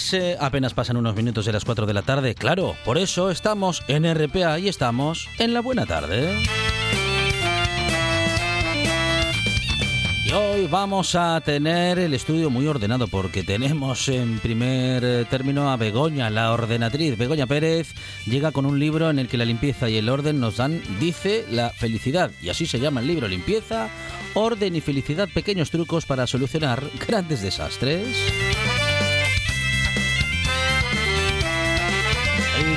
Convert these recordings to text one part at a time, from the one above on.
Tardes. Eh, apenas pasan unos minutos de las 4 de la tarde. Claro, por eso estamos en RPA y estamos en la buena tarde. Y hoy vamos a tener el estudio muy ordenado porque tenemos en primer eh, término a Begoña, la ordenatriz. Begoña Pérez llega con un libro en el que la limpieza y el orden nos dan, dice, la felicidad. Y así se llama el libro, limpieza, orden y felicidad, pequeños trucos para solucionar grandes desastres.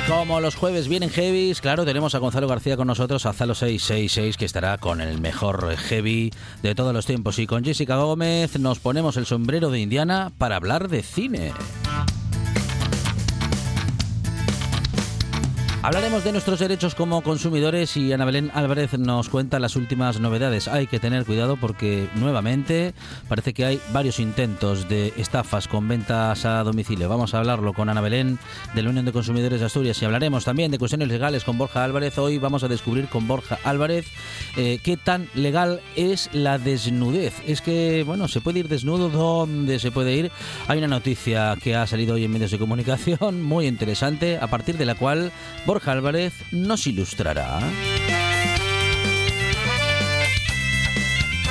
Como los jueves vienen heavies, claro, tenemos a Gonzalo García con nosotros, a Zalo666, que estará con el mejor heavy de todos los tiempos. Y con Jessica Gómez nos ponemos el sombrero de Indiana para hablar de cine. Hablaremos de nuestros derechos como consumidores y Ana Belén Álvarez nos cuenta las últimas novedades. Hay que tener cuidado porque nuevamente parece que hay varios intentos de estafas con ventas a domicilio. Vamos a hablarlo con Ana Belén de la Unión de Consumidores de Asturias y hablaremos también de cuestiones legales con Borja Álvarez. Hoy vamos a descubrir con Borja Álvarez eh, qué tan legal es la desnudez. Es que, bueno, se puede ir desnudo, ¿dónde se puede ir? Hay una noticia que ha salido hoy en medios de comunicación muy interesante, a partir de la cual Borja Álvarez nos ilustrará.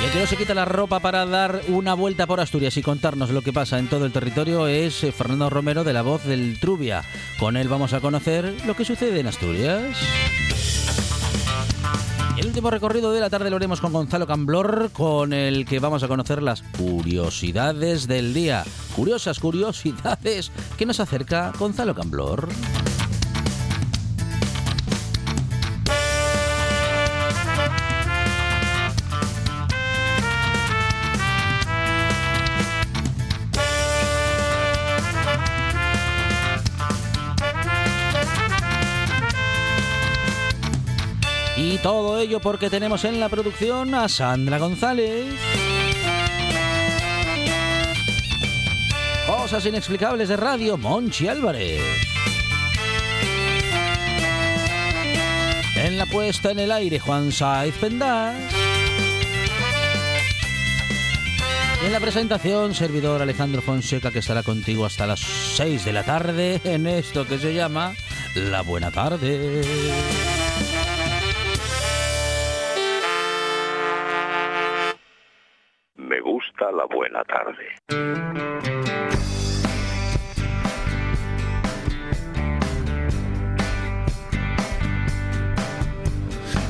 El que no se quita la ropa para dar una vuelta por Asturias y contarnos lo que pasa en todo el territorio es eh, Fernando Romero de la voz del Trubia. Con él vamos a conocer lo que sucede en Asturias. El último recorrido de la tarde lo haremos con Gonzalo Camblor, con el que vamos a conocer las curiosidades del día. Curiosas curiosidades que nos acerca Gonzalo Camblor. Todo ello porque tenemos en la producción a Sandra González. Cosas inexplicables de radio, Monchi Álvarez. En la puesta en el aire, Juan Saiz Pendas. Y en la presentación, servidor Alejandro Fonseca, que estará contigo hasta las 6 de la tarde en esto que se llama La Buena Tarde. La buena tarde.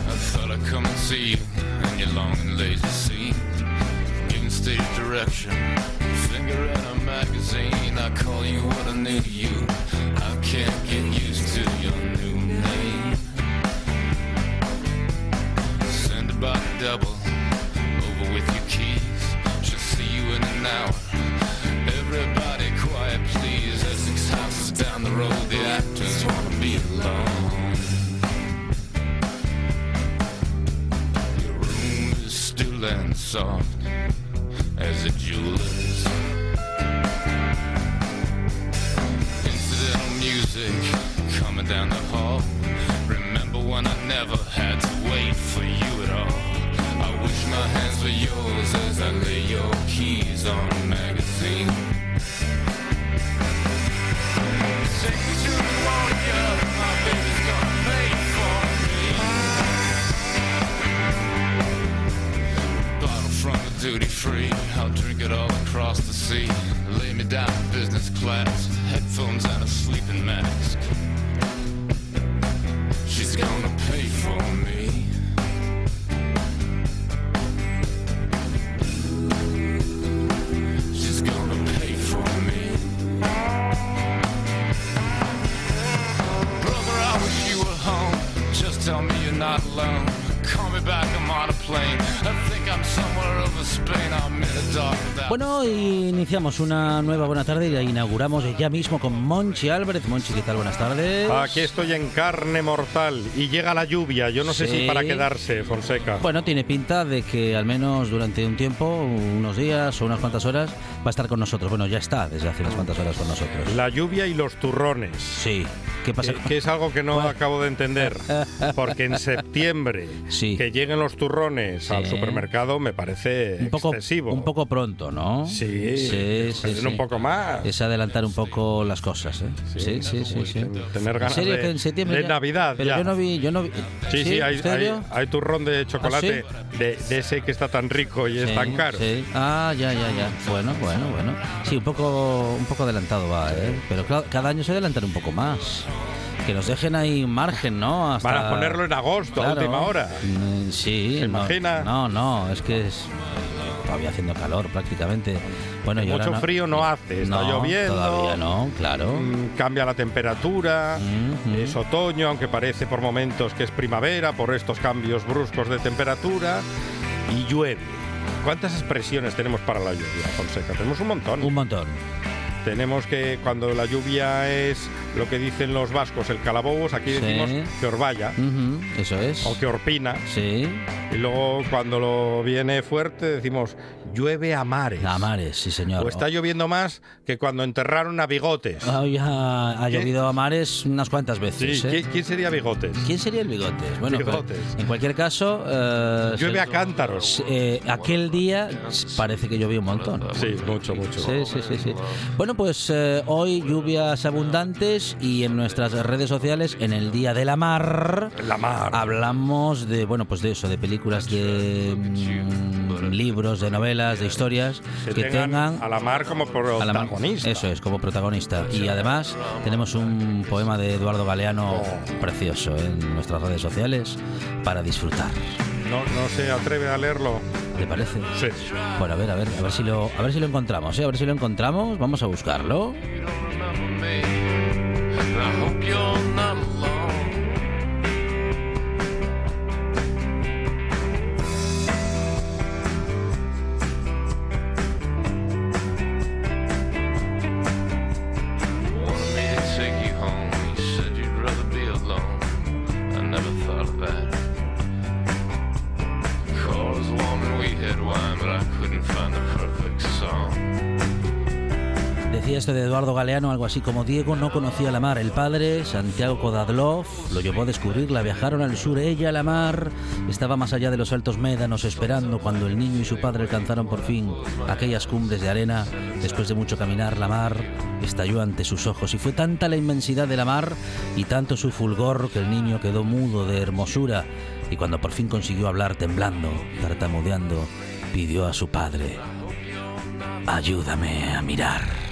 I thought I'd come and see you in your long and lazy scene. Stage direction, finger in a magazine. I call you what I you. I can't get used to your new name. Send by double, and soft as a jeweler's. Incidental music coming down the hall. Remember when I never had to wait for you at all? I wish my hands were yours as I lay your keys on a magazine. Take me to the warrior, duty free, I'll drink it all across the sea. Lay me down in business class, headphones and a sleeping mask. Bueno, y iniciamos una nueva buena tarde y la inauguramos ya mismo con Monchi Álvarez. Monchi, ¿qué tal? Buenas tardes. Aquí estoy en carne mortal y llega la lluvia. Yo no sé Sí. si para quedarse, Fonseca. Bueno, tiene pinta de que al menos durante un tiempo, unos días o unas cuantas horas, va a estar con nosotros. Bueno, ya está desde hace unas cuantas horas con nosotros. La lluvia y los turrones. Sí. ¿Qué pasa? Que, que es algo que no ¿Cuál? acabo de entender. Porque en septiembre Sí. que lleguen los turrones al Sí. supermercado me parece un poco, excesivo. un poco pronto, ¿no? Sí, sí, sí, un poco más. Es adelantar un poco las cosas, ¿eh? Sí, sí, sí. sí, Tener ¿En ganas serio de, en septiembre de ya? Navidad Pero ya. yo no vi, yo no vi. Sí, sí, hay, ¿En hay- hay turrón de chocolate de, de ese que está tan rico y es tan caro. sí. Ah, ya, ya, ya. Bueno, bueno, bueno. Sí, un poco, un poco adelantado va, ¿eh? Pero claro, cada año se adelantan un poco más. Que nos dejen ahí margen, ¿no? Hasta... Para ponerlo en agosto, a última hora. Mm, Sí. ¿Se no, imagina? No, no, es que es todavía haciendo calor prácticamente. Bueno, y Mucho frío no hace, está No, lloviendo. Todavía no, claro. Mm, Cambia la temperatura, es otoño, aunque parece por momentos que es primavera, por estos cambios bruscos de temperatura, y llueve. ¿Cuántas expresiones tenemos para la lluvia, Fonseca? Tenemos un montón. Un montón. Tenemos que cuando la lluvia es lo que dicen los vascos, el calabobos, aquí Sí. decimos que orvalla Eso es. o que orpina. Sí. Y luego cuando lo viene fuerte decimos llueve a mares. A mares, sí, señor. O está lloviendo más que cuando enterraron a bigotes. Ah, ya ha ¿Qué? llovido a mares unas cuantas Sí, veces. ¿eh? ¿quién, sería bigotes? ¿Quién sería el bigotes? Bueno, pues, Bigotes. en cualquier caso. eh, Llueve a cántaros. eh, aquel día parece que llovió un montón. Sí, mucho, mucho. Sí, sí, sí, sí. Bueno, pues hoy lluvias abundantes y en nuestras redes sociales, en el Día de la Mar, La mar. hablamos de, bueno, pues de eso, de películas, de mm, libros, de novelas, de historias que, que, tengan, tengan a la mar como mar. protagonista. Eso es, como protagonista. Y además tenemos un poema de Eduardo Galeano precioso en nuestras redes sociales para disfrutar. No, no se atreve a leerlo. ¿Te parece? Sí. Bueno, a ver, a ver, a ver si lo, a ver si lo encontramos, ¿eh? A ver si lo encontramos. Vamos a buscarlo. I hope you're Esto de Eduardo Galeano, algo así como Diego no conocía la mar. El padre, Santiago Kodadlov, lo llevó a descubrirla. Viajaron al sur. Ella, la mar, estaba más allá de los altos médanos esperando cuando el niño y su padre alcanzaron por fin aquellas cumbres de arena. Después de mucho caminar, la mar estalló ante sus ojos y fue tanta la inmensidad de la mar y tanto su fulgor que el niño quedó mudo de hermosura y cuando por fin consiguió hablar temblando, tartamudeando, pidió a su padre, ayúdame a mirar.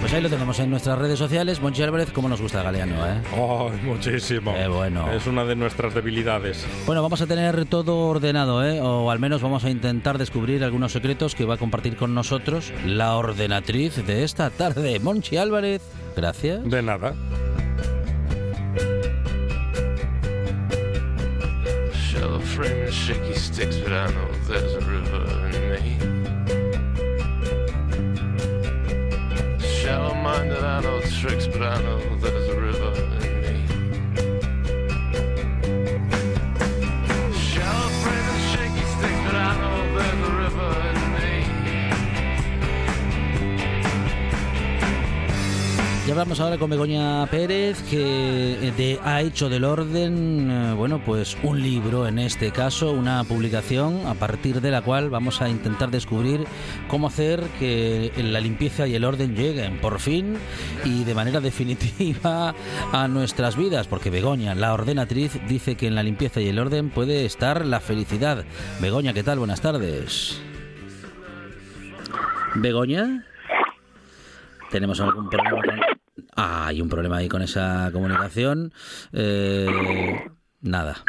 Pues ahí lo tenemos en nuestras redes sociales. Monchi Álvarez, como nos gusta Galeano, ¿eh? Ay, muchísimo. Bueno. Es una de nuestras debilidades. Bueno, vamos a tener todo ordenado, ¿eh? O al menos vamos a intentar descubrir algunos secretos que va a compartir con nosotros la ordenatriz de esta tarde, Monchi Álvarez. Gracias. De nada. piano, tricks but I know there's a rhythm. Y hablamos ahora con Begoña Pérez, que eh, de- ha hecho del orden, eh, bueno, pues un libro, en este caso, una publicación, a partir de la cual vamos a intentar descubrir cómo hacer que la limpieza y el orden lleguen, por fin, y de manera definitiva a nuestras vidas, porque Begoña, la ordenatriz, dice que en la limpieza y el orden puede estar la felicidad. Begoña, ¿qué tal? Buenas tardes. Begoña. ¿Tenemos algún problema hay un problema ahí con esa comunicación. Eh, nada.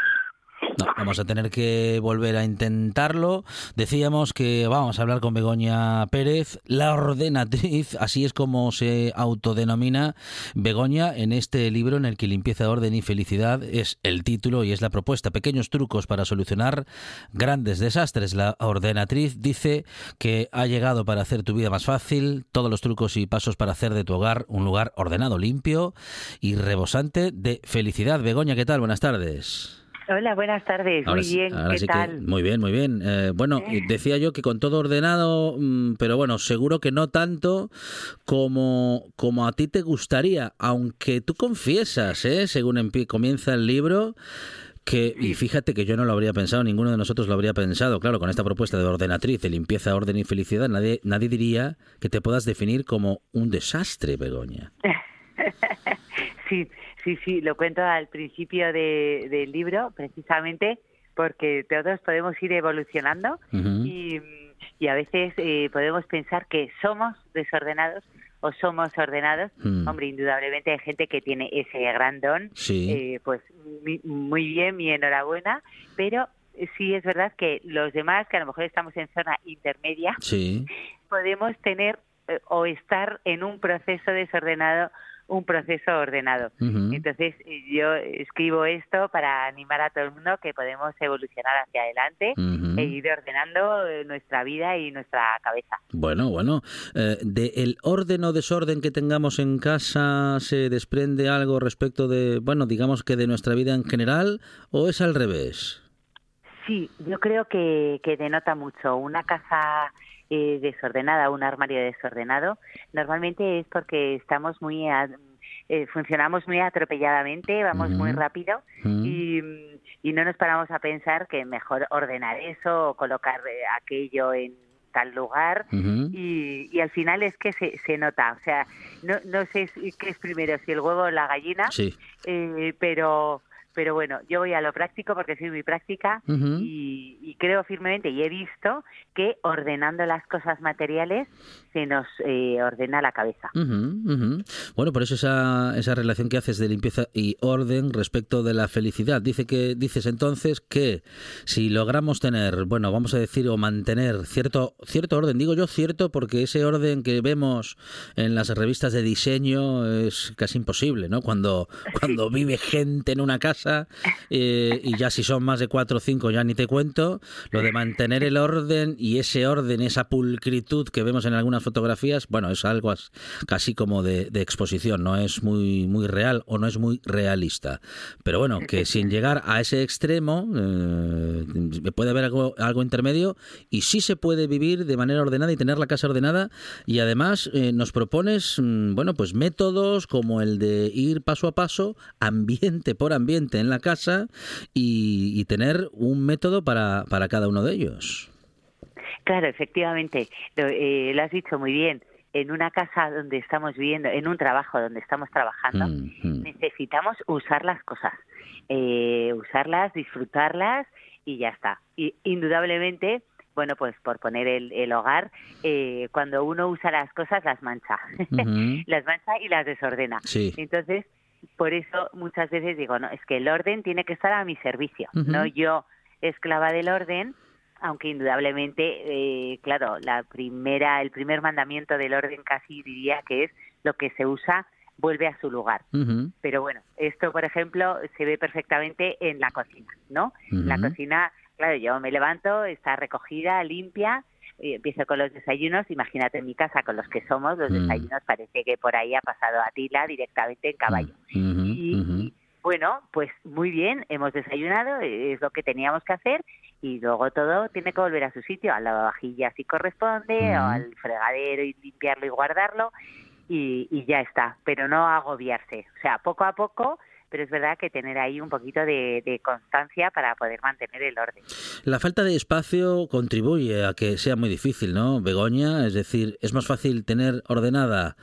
No, vamos a tener que volver a intentarlo. Decíamos que vamos a hablar con Begoña Pérez, la ordenatriz, así es como se autodenomina Begoña en este libro en el que limpieza, orden y felicidad es el título y es la propuesta. Pequeños trucos para solucionar grandes desastres. La ordenatriz dice que ha llegado para hacer tu vida más fácil, todos los trucos y pasos para hacer de tu hogar un lugar ordenado, limpio y rebosante de felicidad. Begoña, ¿qué tal? Buenas tardes. Hola, buenas tardes. Ahora muy bien, ahora ¿qué sí que- tal? muy bien, muy bien. Eh, bueno, decía yo que con todo ordenado, mm, pero bueno, seguro que no tanto como, como a ti te gustaría, aunque tú confiesas, ¿eh? según empie- comienza el libro, que, y fíjate que yo no lo habría pensado, ninguno de nosotros lo habría pensado, claro, con esta propuesta de ordenatriz, de limpieza, orden y felicidad, nadie, nadie diría que te puedas definir como un desastre, Begoña. Sí, sí, sí, lo cuento al principio de- del libro, precisamente porque todos podemos ir evolucionando y, y a veces eh, podemos pensar que somos desordenados o somos ordenados. Mm. Hombre, indudablemente hay gente que tiene ese gran don, Sí. eh, pues mi- muy bien, mi enhorabuena, pero sí es verdad que los demás, que a lo mejor estamos en zona intermedia, Sí. podemos tener eh, o estar en un proceso desordenado, un proceso ordenado. Entonces yo escribo esto para animar a todo el mundo que podemos evolucionar hacia adelante Ujú. e ir ordenando eh, nuestra vida y nuestra cabeza. Bueno, bueno, eh, de el orden o desorden que tengamos en casa se desprende algo respecto de, bueno, digamos que de nuestra vida en general o es al revés. Sí, yo creo que, que denota mucho. Una casa eh, desordenada, un armario desordenado, normalmente es porque estamos muy, a- eh, funcionamos muy atropelladamente, vamos muy rápido Mm. y, y no nos paramos a pensar que mejor ordenar eso o colocar eh, aquello en tal lugar y, y al final es que se, se nota, o sea, no, no sé si- qué es primero, si el huevo o la gallina, Sí. eh, pero pero bueno, yo voy a lo práctico porque soy muy práctica y, y creo firmemente y he visto que ordenando las cosas materiales se nos eh, ordena la cabeza. Ujú. Bueno, por eso esa, esa relación que haces de limpieza y orden respecto de la felicidad. Dice que dices entonces que si logramos tener, bueno, vamos a decir o mantener cierto cierto orden, digo yo cierto porque ese orden que vemos en las revistas de diseño es casi imposible, ¿no? Cuando cuando vive gente en una casa eh, y ya si son más de cuatro o cinco ya ni te cuento, lo de mantener el orden y ese orden, esa pulcritud que vemos en algunas fotografías, bueno, es algo as- casi como de, de exposición, no es muy, muy real o no es muy realista. Pero bueno, que sin llegar a ese extremo, eh, puede haber algo, algo intermedio y sí se puede vivir de manera ordenada y tener la casa ordenada y además eh, nos propones, mm, bueno, pues métodos como el de ir paso a paso, ambiente por ambiente en la casa y, y tener un método para, para cada uno de ellos. Claro, efectivamente, lo, eh, lo has dicho muy bien. En una casa donde estamos viviendo, en un trabajo donde estamos trabajando, Mm, necesitamos usar las cosas, eh, usarlas, disfrutarlas y ya está. Y indudablemente, bueno, pues por poner el, el hogar, eh, cuando uno usa las cosas las mancha, las mancha y las desordena. Sí. Entonces, por eso muchas veces digo, no, es que el orden tiene que estar a mi servicio, no yo esclava del orden, aunque indudablemente, eh, claro, la primera, el primer mandamiento del orden casi diría que es lo que se usa vuelve a su lugar. Pero bueno, esto, por ejemplo, se ve perfectamente en la cocina, ¿no? La Ujú. cocina, claro, yo me levanto, está recogida, limpia, empiezo con los desayunos, imagínate en mi casa con los que somos, los Mm. desayunos parece que por ahí ha pasado Atila directamente en caballo. Ujú, Y, bueno, pues muy bien, hemos desayunado, es lo que teníamos que hacer y luego todo tiene que volver a su sitio, a la vajilla si corresponde, o al fregadero y limpiarlo y guardarlo y, y ya está, pero no agobiarse, o sea, poco a poco, pero es verdad que tener ahí un poquito de, de constancia para poder mantener el orden. La falta de espacio contribuye a que sea muy difícil, ¿no, Begoña? Es decir, es más fácil tener ordenada,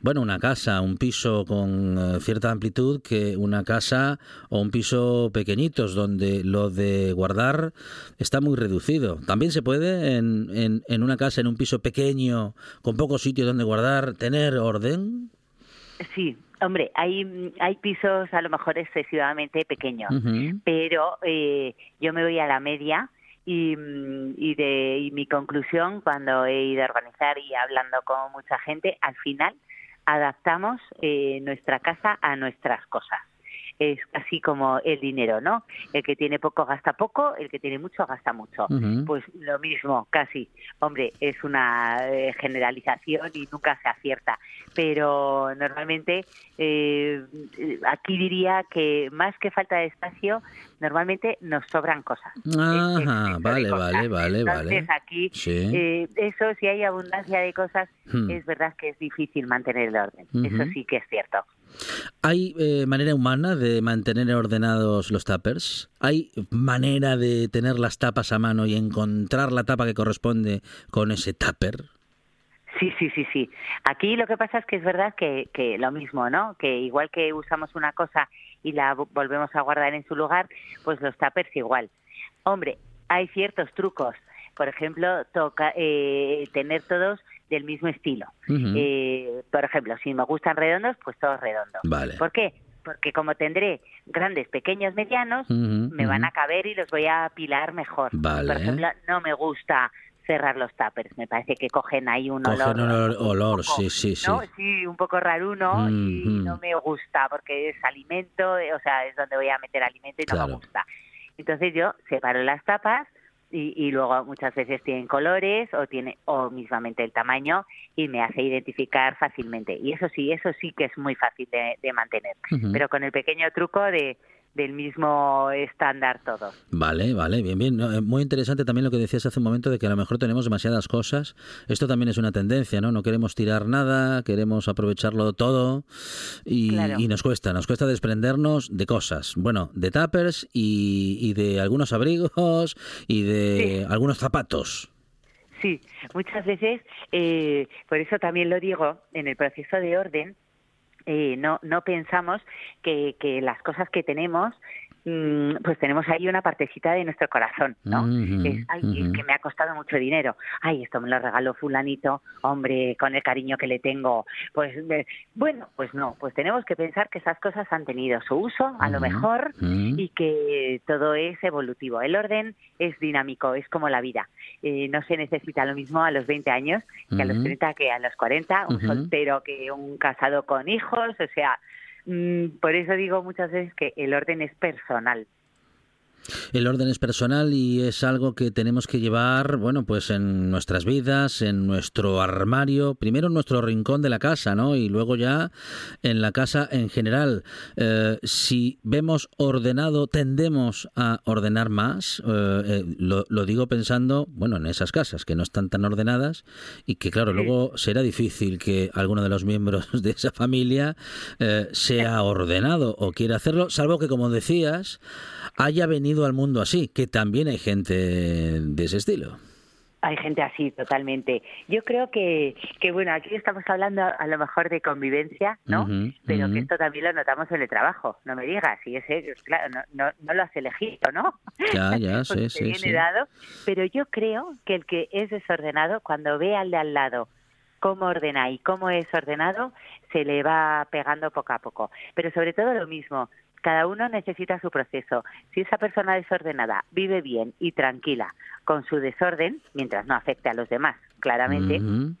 bueno, una casa, un piso con eh, cierta amplitud que una casa o un piso pequeñitos donde lo de guardar está muy reducido. También se puede en, en, en una casa, en un piso pequeño, con poco sitio donde guardar, tener orden. Sí, hombre, hay, hay pisos a lo mejor excesivamente pequeños, pero eh, yo me voy a la media y, mm, y, de, y mi conclusión cuando he ido a organizar y hablando con mucha gente, al final adaptamos eh, nuestra casa a nuestras cosas. Es así como el dinero, ¿no? El que tiene poco gasta poco, el que tiene mucho gasta mucho. Pues lo mismo, casi. Hombre, es una eh, generalización y nunca se acierta. Pero normalmente eh, aquí diría que más que falta de espacio, normalmente nos sobran cosas. Ajá, vale, cosas. vale, vale, Entonces vale. aquí, Sí. eh, eso, si hay abundancia de cosas, Hmm. es verdad que es difícil mantener el orden. Eso sí que es cierto. ¿Hay eh, manera humana de mantener ordenados los tuppers? ¿Hay manera de tener las tapas a mano y encontrar la tapa que corresponde con ese tupper? Sí, sí, sí, sí. Aquí lo que pasa es que es verdad que, que lo mismo, ¿no? Que igual que usamos una cosa y la vo- volvemos a guardar en su lugar, pues los tuppers igual. Hombre, hay ciertos trucos. Por ejemplo, toca eh, tener todos del mismo estilo. Eh, por ejemplo, si me gustan redondos, pues todos redondos. Vale. ¿Por qué? Porque como tendré grandes, pequeños, medianos, me van a caber y los voy a apilar mejor. Vale. Por ejemplo, no me gusta cerrar los tuppers. Me parece que cogen ahí un Cogen olor. olor- un olor, poco, sí, sí, sí. ¿no? Sí, un poco raruno y Mm, mm. no me gusta porque es alimento, eh, o sea, es donde voy a meter alimento y no Claro. me gusta. Entonces yo separo las tapas y, y luego muchas veces tienen colores o tiene o mismamente el tamaño y me hace identificar fácilmente. Y eso sí, eso sí que es muy fácil de, de mantener. Pero con el pequeño truco de del mismo estándar todo. Vale, vale, bien, bien. No, eh, Muy interesante también lo que decías hace un momento de que a lo mejor tenemos demasiadas cosas. Esto también es una tendencia, ¿no? No queremos tirar nada, queremos aprovecharlo todo y, Claro. y nos cuesta, nos cuesta desprendernos de cosas. Bueno, de tuppers y, y de algunos abrigos y de Sí. algunos zapatos. Sí, muchas veces, eh, por eso también lo digo, en el proceso de orden, eh, no, no pensamos que, que las cosas que tenemos, pues tenemos ahí una partecita de nuestro corazón, ¿no? Es, ay, es que me ha costado mucho dinero, ay, esto me lo regaló fulanito, hombre, con el cariño que le tengo, pues, eh, bueno, pues no, pues tenemos que pensar que esas cosas han tenido su uso, a lo mejor, y que todo es evolutivo. El orden es dinámico, es como la vida. Eh, no se necesita lo mismo a los 20 años que a los Ujú. 30 que a los 40, un soltero que un casado con hijos, o sea, mm, por eso digo muchas veces que el orden es personal. El orden es personal y es algo que tenemos que llevar, bueno, pues en nuestras vidas, en nuestro armario, primero en nuestro rincón de la casa, ¿no? Y luego ya en la casa en general. Eh, si vemos ordenado, tendemos a ordenar más. Eh, eh, lo, lo digo pensando, bueno, en esas casas que no están tan ordenadas y que, claro, luego será difícil que alguno de los miembros de esa familia eh, sea ordenado o quiera hacerlo, salvo que, como decías, haya venido al mundo así, que también hay gente de ese estilo. Hay gente así, totalmente. Yo creo que, que bueno, aquí estamos hablando a lo mejor de convivencia, ¿no? Pero que esto también lo notamos en el trabajo. No me digas, si ese, claro, no, no, no lo has elegido, ¿no? Ya, ya, sí, sí, viene sí. dado. Pero yo creo que el que es desordenado, cuando ve al de al lado cómo ordena y cómo es ordenado, se le va pegando poco a poco. Pero sobre todo lo mismo, cada uno necesita su proceso. Si esa persona desordenada vive bien y tranquila con su desorden, mientras no afecte a los demás, claramente, Ujú.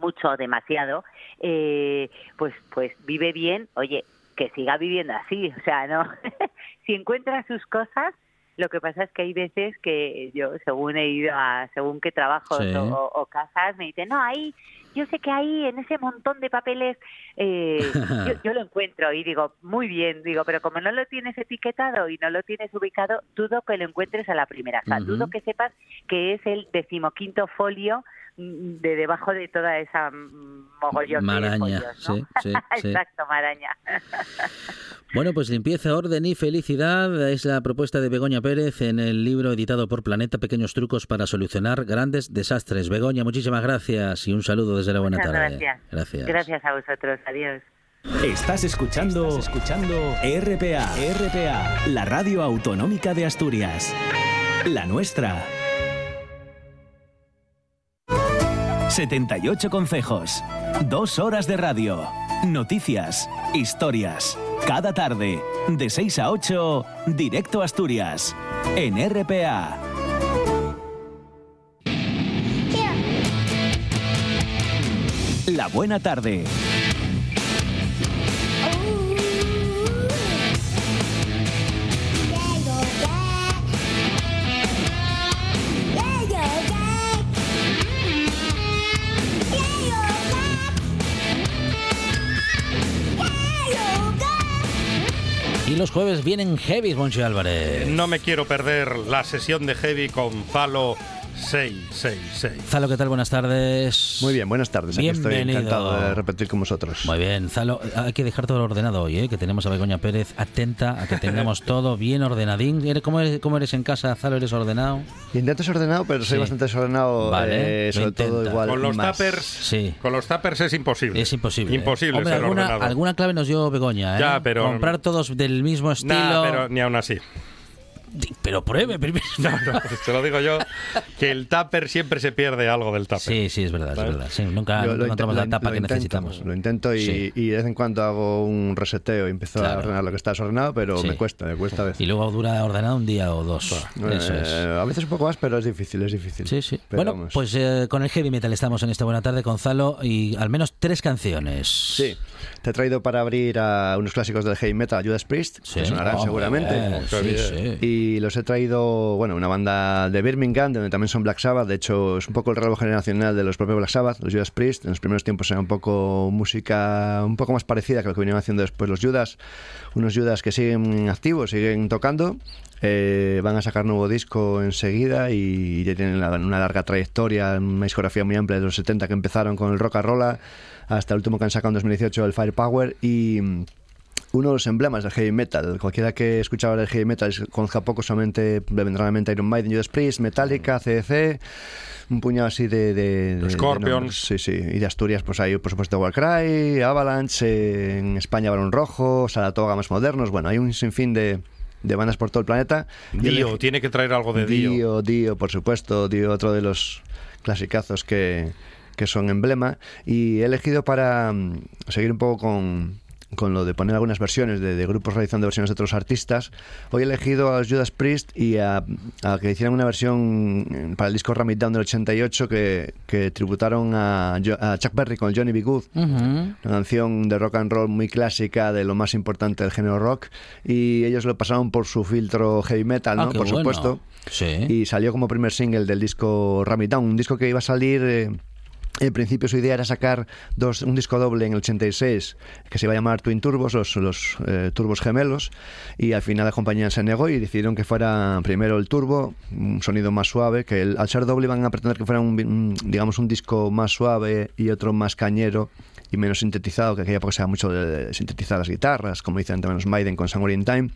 mucho o demasiado, eh, pues, pues vive bien, oye, que siga viviendo así, o sea, no, si encuentra sus cosas, lo que pasa es que hay veces que yo, según he ido a, según qué trabajos Sí. o, o casas, me dicen, no, ahí, yo sé que ahí, en ese montón de papeles, eh, yo, yo lo encuentro y digo, muy bien, digo, pero como no lo tienes etiquetado y no lo tienes ubicado, dudo que lo encuentres a la primera, o sea, dudo que sepas que es el decimoquinto folio de debajo de toda esa mm, mogollón Maraña, de folios, ¿no? sí, sí, sí. Exacto, maraña. Bueno, pues limpieza, orden y felicidad es la propuesta de Begoña Pérez en el libro editado por Planeta Pequeños Trucos para solucionar grandes desastres. Begoña, muchísimas gracias y un saludo desde la buena Muchas tarde. gracias. Gracias. Gracias a vosotros, adiós. Estás escuchando, escuchando RPA, RPA, la radio autonómica de Asturias. La nuestra. 78 consejos. Dos horas de radio. Noticias. Historias. Cada tarde. De 6 a 8. Directo a Asturias. En RPA. La buena tarde. Los jueves vienen heavy, Monchi Álvarez. No me quiero perder la sesión de Heavy con Falo 666. Zalo, ¿qué tal? Buenas tardes. Muy bien, buenas tardes. Aquí estoy Bienvenido. encantado de repetir con vosotros. Muy bien, Zalo, hay que dejar todo ordenado hoy, ¿eh? que tenemos a Begoña Pérez atenta a que tengamos todo bien ordenadín. ¿Eres- ¿Cómo eres, cómo eres en casa, Zalo? ¿Eres ordenado? Intento ser ordenado, pero soy Sí. bastante desordenado, Vale, eh, sobre todo igual Con los más. tuppers, Sí. con los tuppers es imposible. Es imposible. ¿eh? Imposible Hombre, ser alguna, ordenado. alguna clave nos dio Begoña, ¿eh? Ya, pero- Comprar todos del mismo estilo. Nah, pero ni aún así. Pero pruebe primero. No, no, te lo digo yo, que el tupper siempre se pierde algo del tupper. Sí, sí, es verdad, es verdad. Sí, nunca Yo encontramos la tapa que intento, necesitamos. Lo intento y, Sí. y de vez en cuando hago un reseteo y empiezo Claro. a ordenar lo que está desordenado, pero Sí. me cuesta, me cuesta a veces. Y luego dura ordenado un día o dos. Eso es. Eh, a veces un poco más, pero es difícil, es difícil. Sí, sí. Pero bueno, vamos. pues eh, con el heavy metal estamos en esta buena tarde, Gonzalo, y al menos tres canciones. Sí, te he traído para abrir a unos clásicos del heavy metal, Judas Priest, Sí. que sonarán Oh, seguramente. bien. sí. Los he traído, bueno, una banda de Birmingham, donde también son Black Sabbath. De hecho, es un poco el relevo generacional de los propios Black Sabbath, los Judas Priest. En los primeros tiempos era un poco música un poco más parecida que lo que venían haciendo después los Judas. Unos Judas que siguen activos, siguen tocando. Eh, van a sacar nuevo disco enseguida y ya tienen una larga trayectoria, una discografía muy amplia de los 70 que empezaron con el rock and roll hasta el último que han sacado en 2018, el Firepower. Y uno de los emblemas del heavy metal. Cualquiera que escuchaba el heavy metal conozca poco, solamente le vendrá a la mente Iron Maiden, Judas Priest, Metallica, CDC, un puñado así de... de, de- de Scorpions. sí, sí. Y de Asturias, pues hay, por supuesto, Warcry, Avalanche, eh, en España Barón Rojo, Saratoga más modernos. Bueno, hay un sinfín de, de bandas por todo el planeta. El- Dio, tiene que traer algo de Dio. Dio, Dio, por supuesto, Dio, otro de los clasicazos que, que son emblema. Y he elegido para mm, seguir un poco con, con lo de poner algunas versiones de, de grupos realizando versiones de otros artistas. Hoy he elegido a los Judas Priest y a, a que hicieran una versión eh, para el disco Ram It Down del 88 que, que tributaron a, Chuck Berry con Johnny B. Good. Una canción de rock and roll muy clásica, de lo más importante del género rock. Y ellos lo pasaron por su filtro heavy metal, Ah, ¿no? qué por bueno. supuesto. Sí. Y salió como primer single del disco Ram It Down, un disco que iba a salir. eh, en principio su idea era sacar dos, un disco doble en el 86 que se iba a llamar Twin Turbos, los, los eh, turbos gemelos, y al final la compañía se negó y decidieron que fuera primero el turbo, un sonido más suave, que el- al ser doble iban a pretender que fuera un, digamos un disco más suave y otro más cañero y menos sintetizado, que aquella época se mucho de sintetizar las guitarras, como dicen también los Maiden con Somewhere in Time.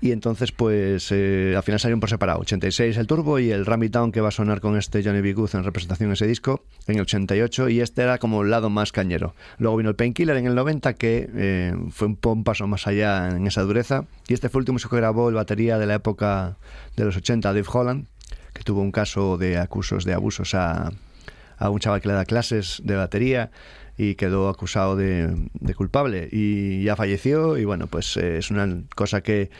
Y entonces, pues eh, al final salieron por separado. 86 el Turbo y el Ram It Down que va a sonar con este Johnny B. Good en representación en ese disco en el 88. Y este era como el lado más cañero. Luego vino el Painkiller en el 90 que eh, fue un, paso más allá en esa dureza. Y este fue el último que grabó el batería de la época de los 80, Dave Holland, que tuvo un caso de acusos de abusos a, a un chaval que le da clases de batería y quedó acusado de, de culpable. Y ya falleció y bueno pues eh, es una cosa que,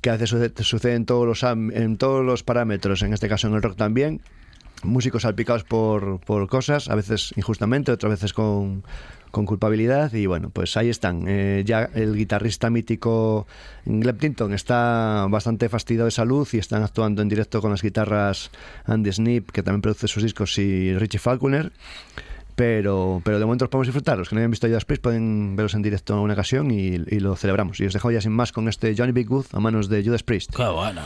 que veces sucede, en todos los en todos los parámetros en este caso en el rock también. Músicos salpicados por, por cosas a veces injustamente otras veces con con culpabilidad y bueno pues ahí están. Eh, ya el guitarrista mítico Gleb Tinton está bastante fastidiado de salud y están actuando en directo con las guitarras Andy Snip que también produce sus discos y Richie Falconer pero, pero de momento los podemos disfrutar. Los que no hayan visto Judas Priest pueden verlos en directo en una ocasión y, lo celebramos. Y os dejo ya sin más con este Johnny Big Good a manos de Judas Priest. Qué bueno.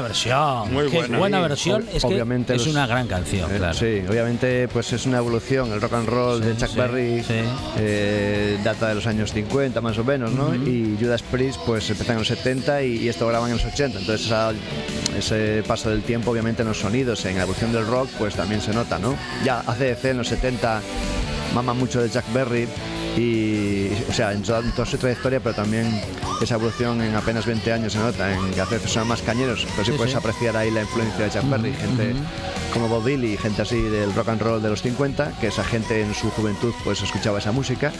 Buena versión. Muy Qué buena. buena Sí, versión. Es que obviamente es los- una gran canción, Eh, claro. Sí, obviamente pues es una evolución. El rock and roll Sí, de Chuck sí, Berry sí. eh, data de los años 50 más o menos, ¿no? Y Judas Priest pues empezó en los 70 y, y esto graban en los 80. Entonces esa- ese paso del tiempo obviamente en los sonidos, en la evolución del rock pues también se nota, ¿no? Ya ACDC en los 70 mama mucho de Chuck Berry y, o sea, en toda, en toda su trayectoria, pero también esa evolución en apenas 20 años se nota, en que ACDC son más cañeros, pero sí, Sí, puedes sí. apreciar ahí la influencia de Chuck Berry, gente como Bob Dylan y gente así del rock and roll de los 50, que esa gente en su juventud pues escuchaba esa música.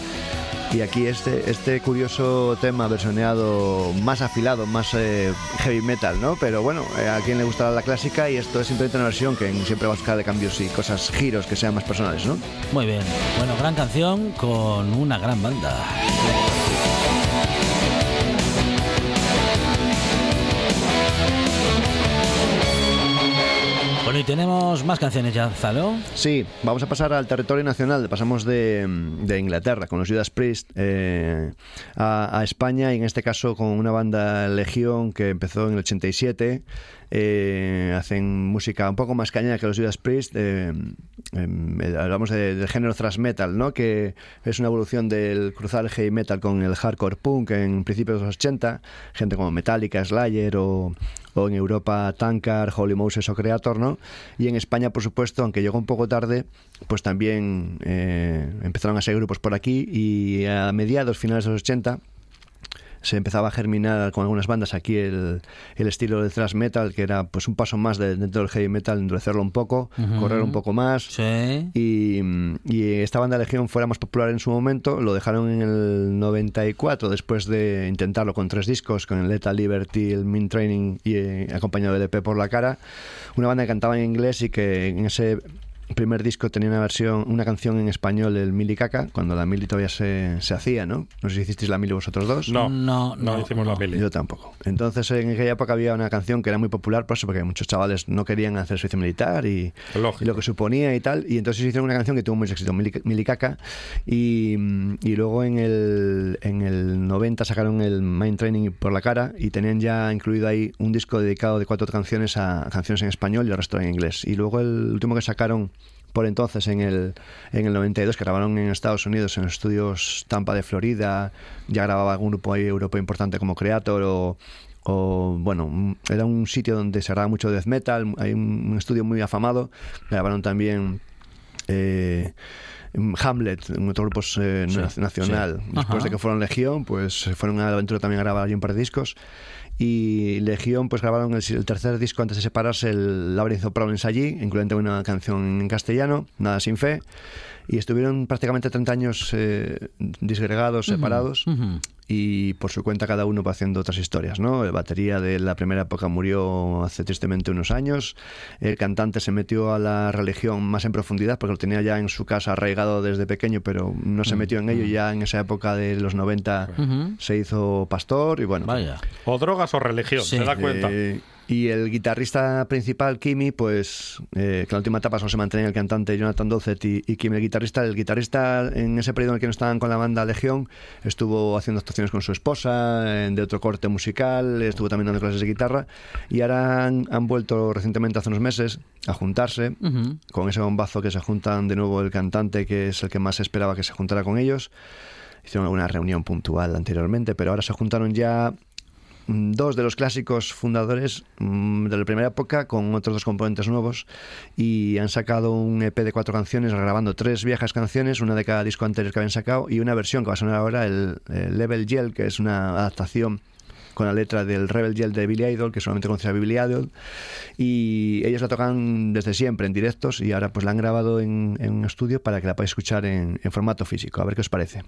Y aquí este, este curioso tema versioneado más afilado, más eh, heavy metal, ¿no? Pero bueno, eh, a quien le gusta la clásica y esto es simplemente una versión que siempre va a buscar de cambios y cosas, giros que sean más personales, ¿no? Muy bien. Bueno, gran canción con una gran banda. Bueno, y tenemos más canciones ya, Zalo. Sí, vamos a pasar al territorio nacional. Pasamos de, Inglaterra con los Judas Priest eh, a, España y en este caso con una banda Legión que empezó en el 87. Eh, hacen música un poco más cañera que los Judas Priest. eh, em, hablamos de- del género thrash metal, ¿no? que es una evolución del cruzar el heavy metal con el hardcore punk en principios de los 80. Gente como Metallica, Slayer o, en Europa Tankard, Holy Moses o Creator, ¿no? Y en España, por supuesto, aunque llegó un poco tarde, pues también eh, empezaron a ser grupos por aquí y a mediados, finales de los 80 se empezaba a germinar con algunas bandas aquí el, el estilo del thrash metal, que era pues un paso más de- dentro del heavy metal, endurecerlo un poco, correr un poco más. Sí. Y, y esta banda Legión fuera más popular en su momento, lo dejaron en el 94 después de intentarlo con tres discos, con el Lethal Liberty, el Min Training y eh, acompañado del EP por la cara. Una banda que cantaba en inglés y que en ese primer disco tenía una versión, una canción en español, el Mili Caca, cuando la Mili todavía se, se hacía, ¿no? No sé si hicisteis la Mili vosotros dos. No, No, no, no, hicimos no. la peli. Yo tampoco. Entonces, en aquella época había una canción que era muy popular, por eso, porque muchos chavales no querían hacer servicio militar y, lo que suponía y tal. Y entonces hicieron una canción que tuvo mucho éxito, Mili- Milicaca. Y, y luego en el, en el 90 sacaron el Mind Training por la cara y tenían ya incluido ahí un disco dedicado de cuatro canciones a canciones en español y el resto en inglés. Y luego el último que sacaron por entonces en el, en el 92 que grabaron en Estados Unidos en estudios Tampa de Florida ya grababa algún grupo ahí europeo importante como Creator o, bueno era un sitio donde se grababa mucho death metal hay un estudio muy afamado grabaron también eh, Hamlet, otro grupo eh, Sí, na- nacional. sí. Después de que fueron Legión, pues fueron a la aventura también a grabar allí un par de discos. Y Legión, pues grabaron el, el tercer disco antes de separarse, el Labyrinth of Problems allí, incluyendo una canción en castellano, Nada sin fe. Y estuvieron prácticamente 30 años eh, disgregados, separados. Y por su cuenta cada uno va haciendo otras historias, ¿no? El batería de la primera época murió hace tristemente unos años. El cantante se metió a la religión más en profundidad porque lo tenía ya en su casa arraigado desde pequeño, pero no se metió en ello. Ya en esa época de los 90 Ujú. se hizo pastor y bueno. Vaya. O drogas o religión, Sí. ¿te das cuenta? Eh, y el guitarrista principal, Kimi, pues eh, que en la última etapa solo se mantenía el cantante Jonathan Docet y, y Kimi el guitarrista. El guitarrista en ese periodo en el que no estaban con la banda Legión estuvo haciendo actuaciones con su esposa de otro corte musical, estuvo también dando clases de guitarra y ahora han, han vuelto recientemente hace unos meses a juntarse con ese bombazo que se juntan de nuevo el cantante que es el que más esperaba que se juntara con ellos. Hicieron alguna reunión puntual anteriormente, pero ahora se juntaron ya dos de los clásicos fundadores mm, de la primera época con otros dos componentes nuevos y han sacado un EP de cuatro canciones grabando tres viejas canciones, una de cada disco anterior que habían sacado y una versión que va a sonar ahora, el, el Level Gel, que es una adaptación con la letra del Rebel Yell de Billy Idol, que solamente conoce a Billy Idol, y ellos la tocan desde siempre en directos y ahora pues la han grabado en, un estudio para que la podáis escuchar en formato físico. A ver qué os parece.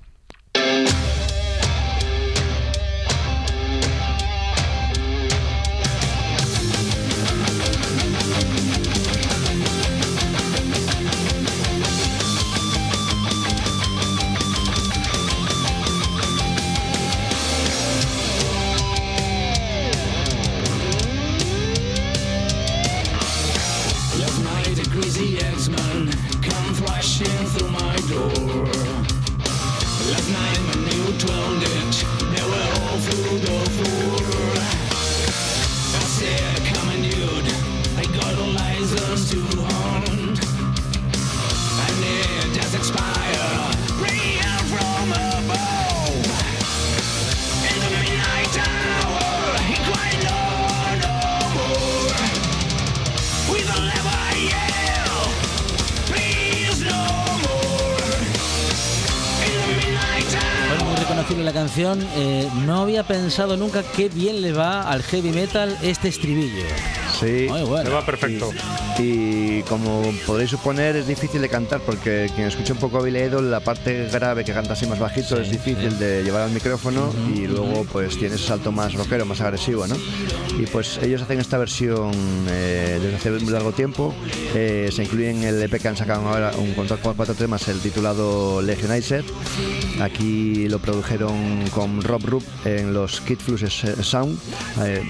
Nunca qué bien le va al heavy metal este estribillo. Sí, Muy bueno. Me va perfecto. Y como podréis suponer, es difícil de cantar porque quien escucha un poco a Billy Idol, la parte grave que canta así más bajito Sí, es difícil sí. de llevar al micrófono y luego pues tiene ese salto más rockero, más agresivo, ¿no? Y pues ellos hacen esta versión eh, desde hace un largo tiempo. Eh, se incluye en el EP que han sacado ahora un con cuatro, temas, el titulado Legionizer. Aquí lo produjeron con Rob Rupp en los Kid Flux Sound, eh,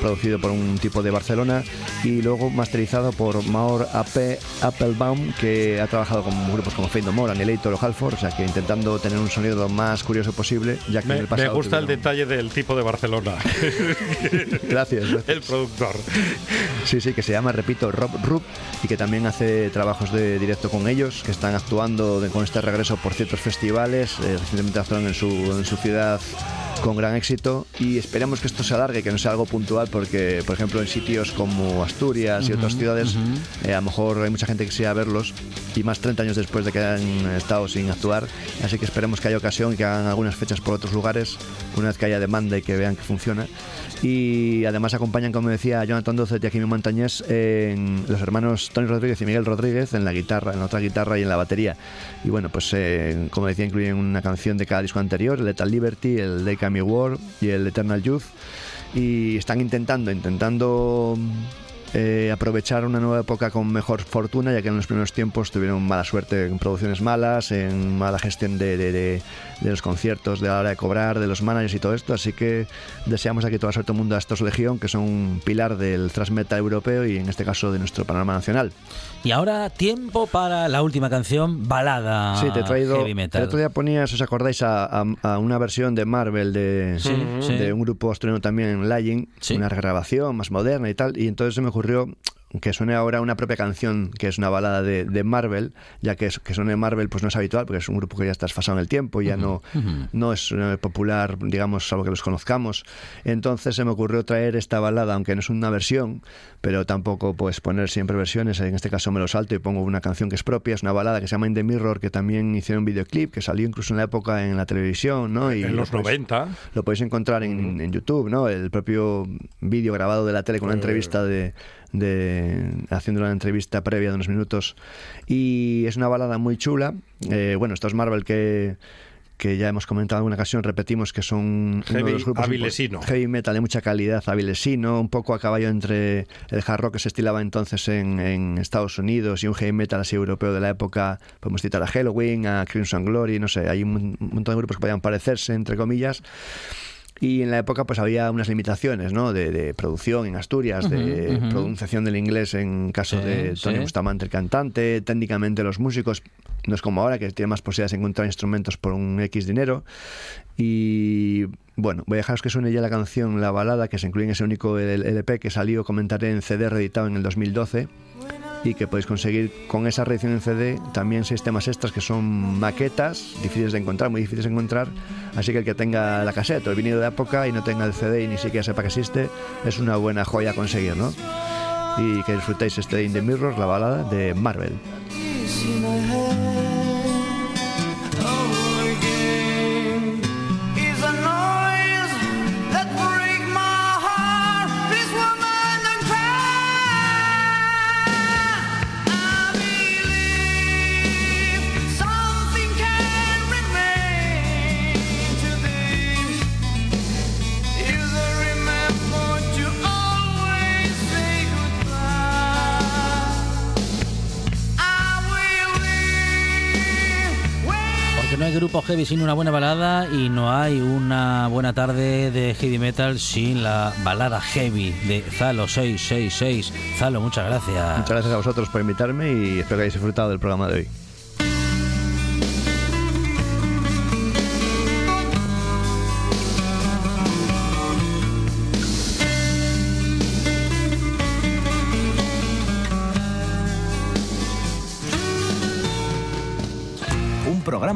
producido por un tipo de Barcelona y luego masterizado por Maur AP Applebaum, que ha trabajado con grupos como Fade No More, Annihilator o Halford, o sea que intentando tener un sonido lo más curioso posible, ya que en Me, gusta el detalle del tipo de Barcelona, Gracias, gracias. el productor. Sí, sí, que se llama, repito, Rob Rupp y que también hace trabajos de directo con ellos, que están actuando de- con este regreso por ciertos festivales. eh, recientemente actuaron en su, en su ciudad con gran éxito y esperemos que esto se alargue, que no sea algo puntual, porque, por ejemplo, en sitios como Asturias y otras ciudades, eh, a lo mejor hay mucha gente que quisiera verlos y más 30 años después de que han estado sin actuar. Así que esperemos que haya ocasión y que hagan algunas fechas por otros lugares, una vez que haya demanda y que vean que funciona. Y además acompañan, como decía Jonathan Docet y Akimi Montañés, los hermanos Tony Rodríguez y Miguel Rodríguez en la guitarra, en la otra guitarra y en la batería. Y bueno, pues eh, como decía, incluyen una canción de cada disco anterior, el Lethal Liberty, el They Come War y el Eternal Youth. Y están intentando, intentando eh, aprovechar una nueva época con mejor fortuna, ya que en los primeros tiempos tuvieron mala suerte en producciones malas, en mala gestión de, de- de- de los conciertos, de la hora de cobrar, de los managers y todo esto. Así que deseamos aquí toda suerte del mundo a estos Legión, que son un pilar del thrash metal europeo y en este caso de nuestro panorama nacional. Y ahora tiempo para la última canción, balada sí, te he traído. Heavy metal. El otro día ponías, ¿os acordáis? A, a- a una versión de Marvel de, Sí, sí. de un grupo australiano también, Lying, Sí. una regrabación más moderna y tal. Y entonces se me ocurrió que suene ahora una propia canción que es una balada de, de Marvel, ya que es, que suene Marvel pues no es habitual, porque es un grupo que ya está desfasado en el tiempo, ya no, no es eh, popular, digamos, salvo que los conozcamos. Entonces se me ocurrió traer esta balada, aunque no es una versión, pero tampoco pues poner siempre versiones, en este caso me lo salto y pongo una canción que es propia, es una balada que se llama In the Mirror, que también hicieron un videoclip, que salió incluso en la época en la televisión, ¿no? Y En los lo podéis- 90. lo podéis encontrar en, en YouTube, ¿no? El propio vídeo grabado de la tele con una entrevista de, de haciendo una entrevista previa de unos minutos y es una balada muy chula. Eh, bueno, esto es Marvel que que ya hemos comentado en alguna ocasión, repetimos que son uno de Heavy los grupos avilesino. heavy metal de mucha calidad, avilesino, un poco a caballo entre el hard rock que se estilaba entonces en, en Estados Unidos y un heavy metal así europeo de la época. Podemos citar a Halloween, a Crimson Glory, no sé, hay un, un montón de grupos que podían parecerse, entre comillas. Y en la época pues había unas limitaciones ¿no? de, de producción en Asturias, de pronunciación del inglés en caso Sí, de Tony sí. Bustamante, el cantante, técnicamente los músicos, no es como ahora que tiene más posibilidades de encontrar instrumentos por un X dinero. Y bueno, voy a dejaros que suene ya la canción, la balada, que se incluye en ese único LP que salió, comentaré en CD reeditado en el 2012 y que podéis conseguir con esa reedición en CD también seis temas extras que son maquetas, difíciles de encontrar, muy difíciles de encontrar, así que el que tenga la cassette o el vinilo de época y no tenga el CD y ni siquiera sepa que existe, es una buena joya a conseguir, ¿no? Y que disfrutéis este In the Mirror, la balada de Marvel. Sin una buena balada y no hay una buena tarde de heavy metal sin la balada heavy de Zalo 666. Zalo, muchas gracias. Muchas gracias a vosotros por invitarme y espero que hayáis disfrutado del programa de hoy.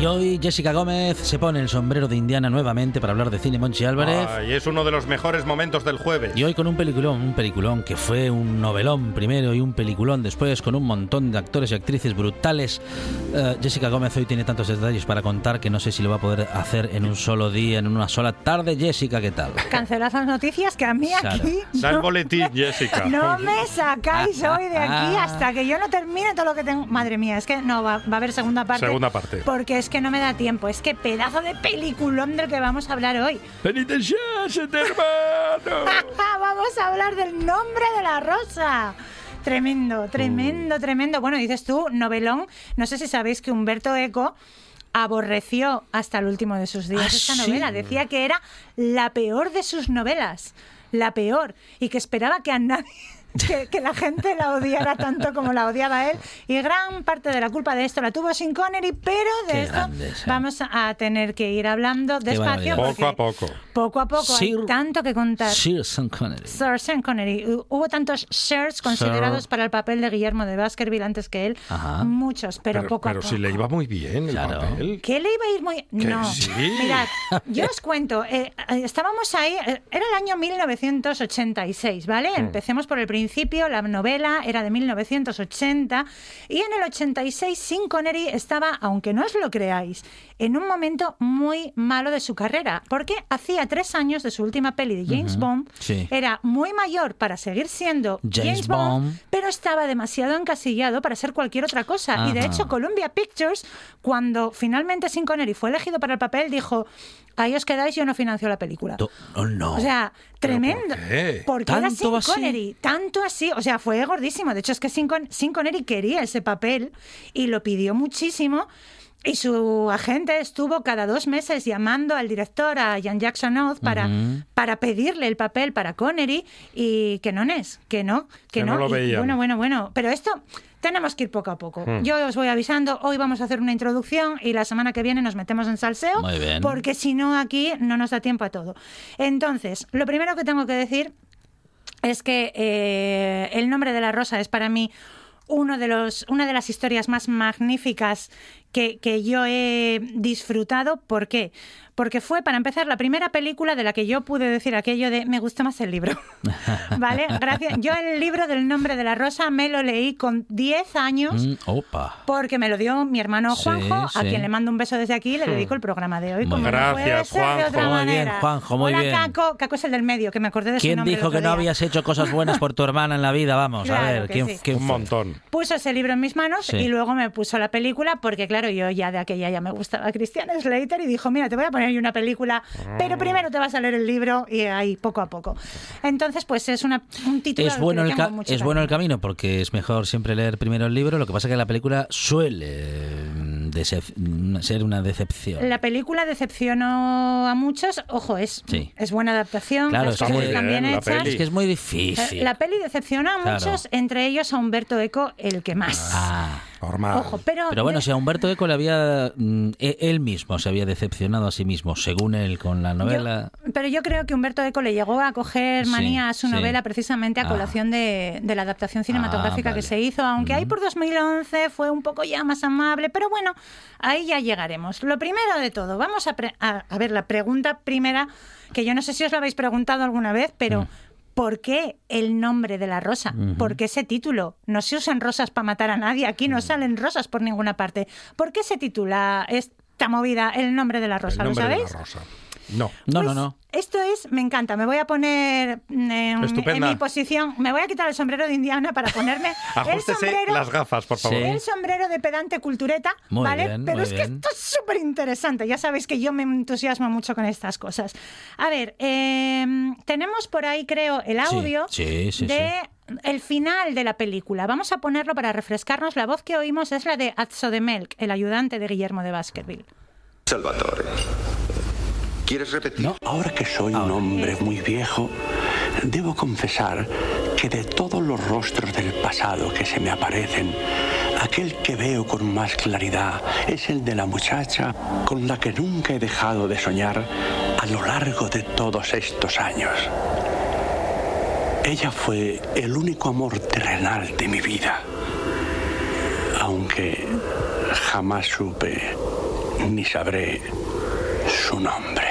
Y hoy Jessica Gómez se pone el sombrero de Indiana nuevamente para hablar de cine Monchi Álvarez. Ay, es uno de los mejores momentos del jueves. Y hoy con un peliculón, un peliculón que fue un novelón primero y un peliculón después con un montón de actores y actrices brutales. Eh, Jessica Gómez hoy tiene tantos detalles para contar que no sé si lo va a poder hacer en un solo día, en una sola tarde. Jessica, ¿qué tal? Cancelad las noticias que a mí aquí Da el boletín, Jessica. no me sacáis hoy de aquí hasta que yo no termine todo lo que tengo. Madre mía, es que no va, va a haber segunda parte. Segunda parte. Porque es que no me da tiempo. Es que pedazo de peliculón del que vamos a hablar hoy. ¡Penitenciarse, hermano! vamos a hablar del nombre de la rosa. Tremendo, tremendo, tremendo. Bueno, dices tú, novelón. No sé si sabéis que Humberto Eco aborreció hasta el último de sus días Ah, esta sí. novela. Decía que era la peor de sus novelas. La peor. Y que esperaba que a nadie. Que, que la gente la odiara tanto como la odiaba él y gran parte de la culpa de esto la tuvo sin Connery pero de Qué esto grandes, ¿eh? vamos a tener que ir hablando despacio Poco a poco. poco a poco Sir- hay tanto que contar Sir Sean Connery. Sir Sean Connery. Hu- Hubo tantos Sirs considerados Sir. para el papel de Guillermo de Baskerville antes que él. Ajá. Muchos, pero, Pero, poco pero a poco. si le iba muy bien el Claro. papel. ¿Qué le iba a ir muy.? No. sí? Mirad, yo os cuento. eh, eh, estábamos ahí. eh, era el año 1986, ¿vale? Hmm. Empecemos por el principio. La novela era de 1980. Y en el 86, Sin Connery estaba, aunque no os lo creáis, en un momento muy malo de su carrera. Porque hacía tres años de su última peli de James Bond. sí. Era muy mayor para seguir siendo James James, Bond, Bond. pero estaba demasiado encasillado para ser cualquier otra cosa. Y de hecho, Columbia Pictures, cuando finalmente Sin Connery fue elegido para el papel, dijo: Ahí os quedáis, yo no financio la película. To- Oh, no. O sea, tremendo. por qué? Porque era ¿Tanto Sin así? Connery, tanto así. O sea, fue gordísimo. De hecho, es que Sin, Con- Connery quería ese papel y lo pidió muchísimo. Y su agente estuvo cada dos meses llamando al director, a Jan Jackson Oath, para, para pedirle el papel para Connery y que no es, que no, que, Que no lo Y veían. bueno, bueno, bueno. Pero esto tenemos que ir poco a poco. Hmm. Yo os voy avisando, hoy vamos a hacer una introducción y la semana que viene nos metemos en salseo, Muy bien. porque si no aquí no nos da tiempo a todo. Entonces, lo primero que tengo que decir es que eh, el nombre de la rosa es para mí uno de los, una de las historias más magníficas que, que yo he disfrutado. ¿Por qué? Porque fue, para empezar, la primera película de la que yo pude decir aquello de me gustó más el libro. ¿Vale? Gracias. Yo el libro del nombre de la rosa me lo leí con 10 años. Mm, opa. Porque me lo dio mi hermano Sí, Juanjo, a sí. quien le mando un beso desde aquí y le dedico el programa de hoy. Muy como no Gracias, de Juanjo. otra Muy bien. Juanjo, muy Hola, bien. Caco. Caco es el del medio, que me acordé de su ¿Quién nombre. el dijo que otro no día. habías hecho cosas buenas por tu hermana en la vida? Vamos, a Claro ver, que ¿quién, sí. quién Un montón. Puso ese libro en mis manos Sí. y luego me puso la película porque, claro, yo ya de aquella ya me gustaba Christian Slater y dijo, mira, te voy a poner una película, pero Ah. primero te vas a leer el libro y ahí poco a poco. Entonces, pues es una, un título Es bueno, le el, tengo ca- mucho es bueno el camino porque es mejor siempre leer primero el libro. Lo que pasa es que la película suele mm, decep- mm, ser una decepción. La película decepcionó a muchos. Ojo, es, Sí. es buena adaptación, Claro, las es cosas están bien la hechas. peli. Es que es muy difícil. La peli decepciona a Claro. muchos, entre ellos a Humberto Eco, el que más. Ah. Normal. Ojo, pero, Pero bueno, si a Humberto Eco le había. mm, e- Él mismo se había decepcionado a sí mismo, según él, con la novela. Yo- pero yo creo que Humberto Eco le llegó a coger Sí, manía a su sí. novela precisamente a Ah. colación de, de la adaptación cinematográfica Ah, que vale. se hizo, aunque ahí por 2011 fue un poco ya más amable, pero bueno, ahí ya llegaremos. Lo primero de todo, vamos a, pre- a, a ver la pregunta primera, que yo no sé si os la habéis preguntado alguna vez, pero Mm. ¿Por qué el nombre de la rosa? ¿Por qué ese título? No se usan rosas para matar a nadie, aquí no salen rosas por ninguna parte. ¿Por qué se titula esta movida el nombre de la rosa? el ¿Lo nombre de sabéis? la rosa. No. No, Pues, no, no. Esto es, me encanta, me voy a poner mm, en, mi posición, me voy a quitar el sombrero de Indiana para ponerme el sombrero, las gafas, por favor. Sí. el sombrero de pedante cultureta, Muy ¿vale? bien, Pero muy es que esto es súper interesante, ya sabéis que yo me entusiasmo mucho con estas cosas. A ver, eh, tenemos por ahí, creo, el audio sí, sí, de el final de la película. Vamos a ponerlo para refrescarnos. La voz que oímos es la de Atzo de Melk, el ayudante de Guillermo de Baskerville. Salvatore. ¿Quieres repetir? No. Ahora que soy un hombre muy viejo, debo confesar que de todos los rostros del pasado que se me aparecen, aquel que veo con más claridad es el de la muchacha con la que nunca he dejado de soñar a lo largo de todos estos años. Ella fue el único amor terrenal de mi vida, aunque jamás supe ni sabré su nombre.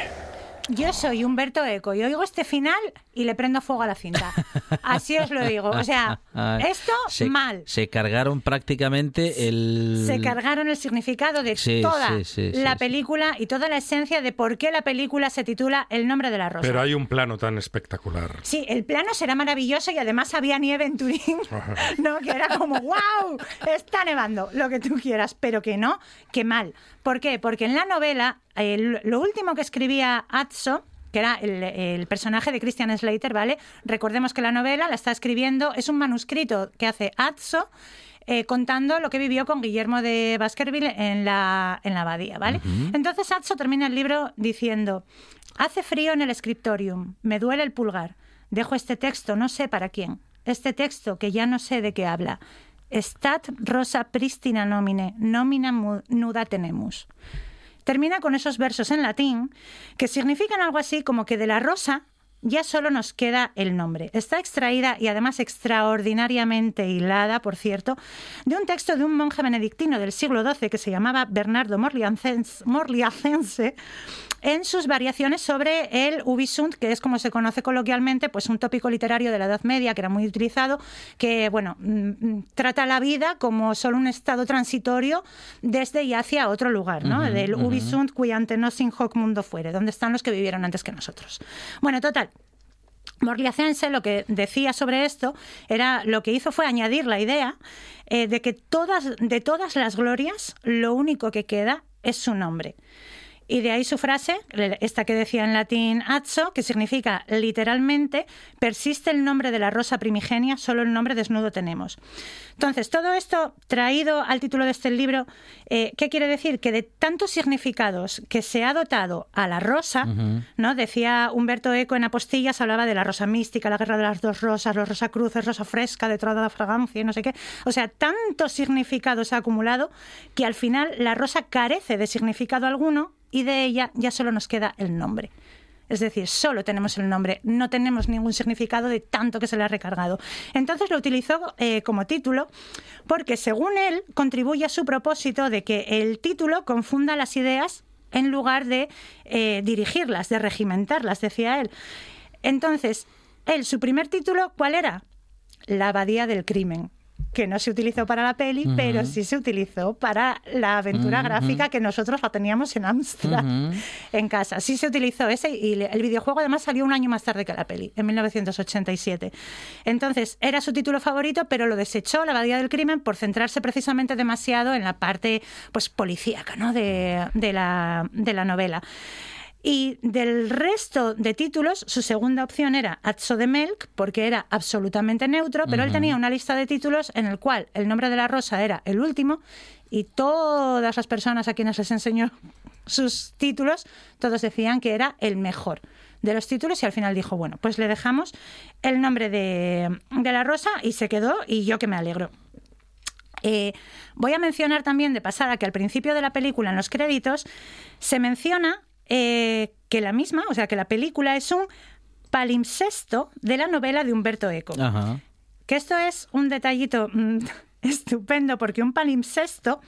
Yo soy Humberto Eco y oigo este final y le prendo fuego a la cinta. Así os lo digo. O sea, esto se, mal. Se cargaron prácticamente el... Se cargaron el significado de Sí, toda sí, sí, sí, la sí. película y toda la esencia de por qué la película se titula El nombre de la rosa. Pero hay un plano tan espectacular. Sí, el plano será maravilloso y además había nieve en Turín, ¿no? Que era como, wow, está nevando, lo que tú quieras, pero que no, que mal. ¿Por qué? Porque en la novela, el- lo último que escribía Atzo, que era el, el personaje de Christian Slater, ¿vale? Recordemos que la novela la está escribiendo, es un manuscrito que hace Atzo, eh, contando lo que vivió con Guillermo de Baskerville en la, en la abadía, ¿vale? Entonces Atzo termina el libro diciendo, hace frío en el scriptorium, me duele el pulgar, dejo este texto, no sé para quién, este texto que ya no sé de qué habla, stat rosa pristina nomine, nomina nuda tenemus. Termina con esos versos en latín que significan algo así como que de la rosa ya solo nos queda el nombre. Está extraída y además extraordinariamente hilada, por cierto, de un texto de un monje benedictino del siglo XII que se llamaba Bernardo Morliacense, en sus variaciones sobre el ubisunt, que es como se conoce coloquialmente, pues un tópico literario de la Edad Media que era muy utilizado, que bueno, mm, mm, trata la vida como solo un estado transitorio desde y hacia otro lugar, ¿no? Del ujú. ubisunt qui ante nos in hoc mundo fuere, donde están los que vivieron antes que nosotros. Bueno, total, Morliacense lo que decía sobre esto era lo que hizo fue añadir la idea eh, de que todas, de todas las glorias lo único que queda es su nombre. Y de ahí su frase, esta que decía en latín azzo, que significa literalmente persiste el nombre de la rosa primigenia, solo el nombre desnudo tenemos. Entonces, todo esto traído al título de este libro, eh, ¿qué quiere decir? Que de tantos significados que se ha dotado a la rosa, ¿no? Decía Humberto Eco en Apostillas, hablaba de la rosa mística, la guerra de las dos rosas, los rosa cruces, rosa fresca, de toda la fragancia, no sé qué. O sea, tantos significados ha acumulado que al final la rosa carece de significado alguno y de ella ya solo nos queda el nombre. Es decir, solo tenemos el nombre, no tenemos ningún significado de tanto que se le ha recargado. Entonces lo utilizó eh, como título porque, según él, contribuye a su propósito de que el título confunda las ideas en lugar de eh, dirigirlas, de regimentarlas, decía él. Entonces, él, su primer título, ¿cuál era? La abadía del crimen que no se utilizó para la peli, pero sí se utilizó para la aventura gráfica que nosotros la teníamos en Amstrad, Ujú. en casa. Sí se utilizó ese y el videojuego además salió un año más tarde que la peli, en 1987. Entonces, era su título favorito, pero lo desechó, La Abadía del Crimen, por centrarse precisamente demasiado en la parte pues policíaca ¿no? de, de la, de la novela. Y del resto de títulos, su segunda opción era Atso de Melk, porque era absolutamente neutro, pero él tenía una lista de títulos en el cual el nombre de la rosa era el último y todas las personas a quienes les enseñó sus títulos, todos decían que era el mejor de los títulos y al final dijo, bueno, pues le dejamos el nombre de, de la rosa y se quedó y yo que me alegro. Eh, voy a mencionar también de pasada que al principio de la película, en los créditos, se menciona eh, que la misma, o sea, que la película es un palimpsesto de la novela de Humberto Eco. Ajá. Que esto es un detallito mm, estupendo porque un palimpsesto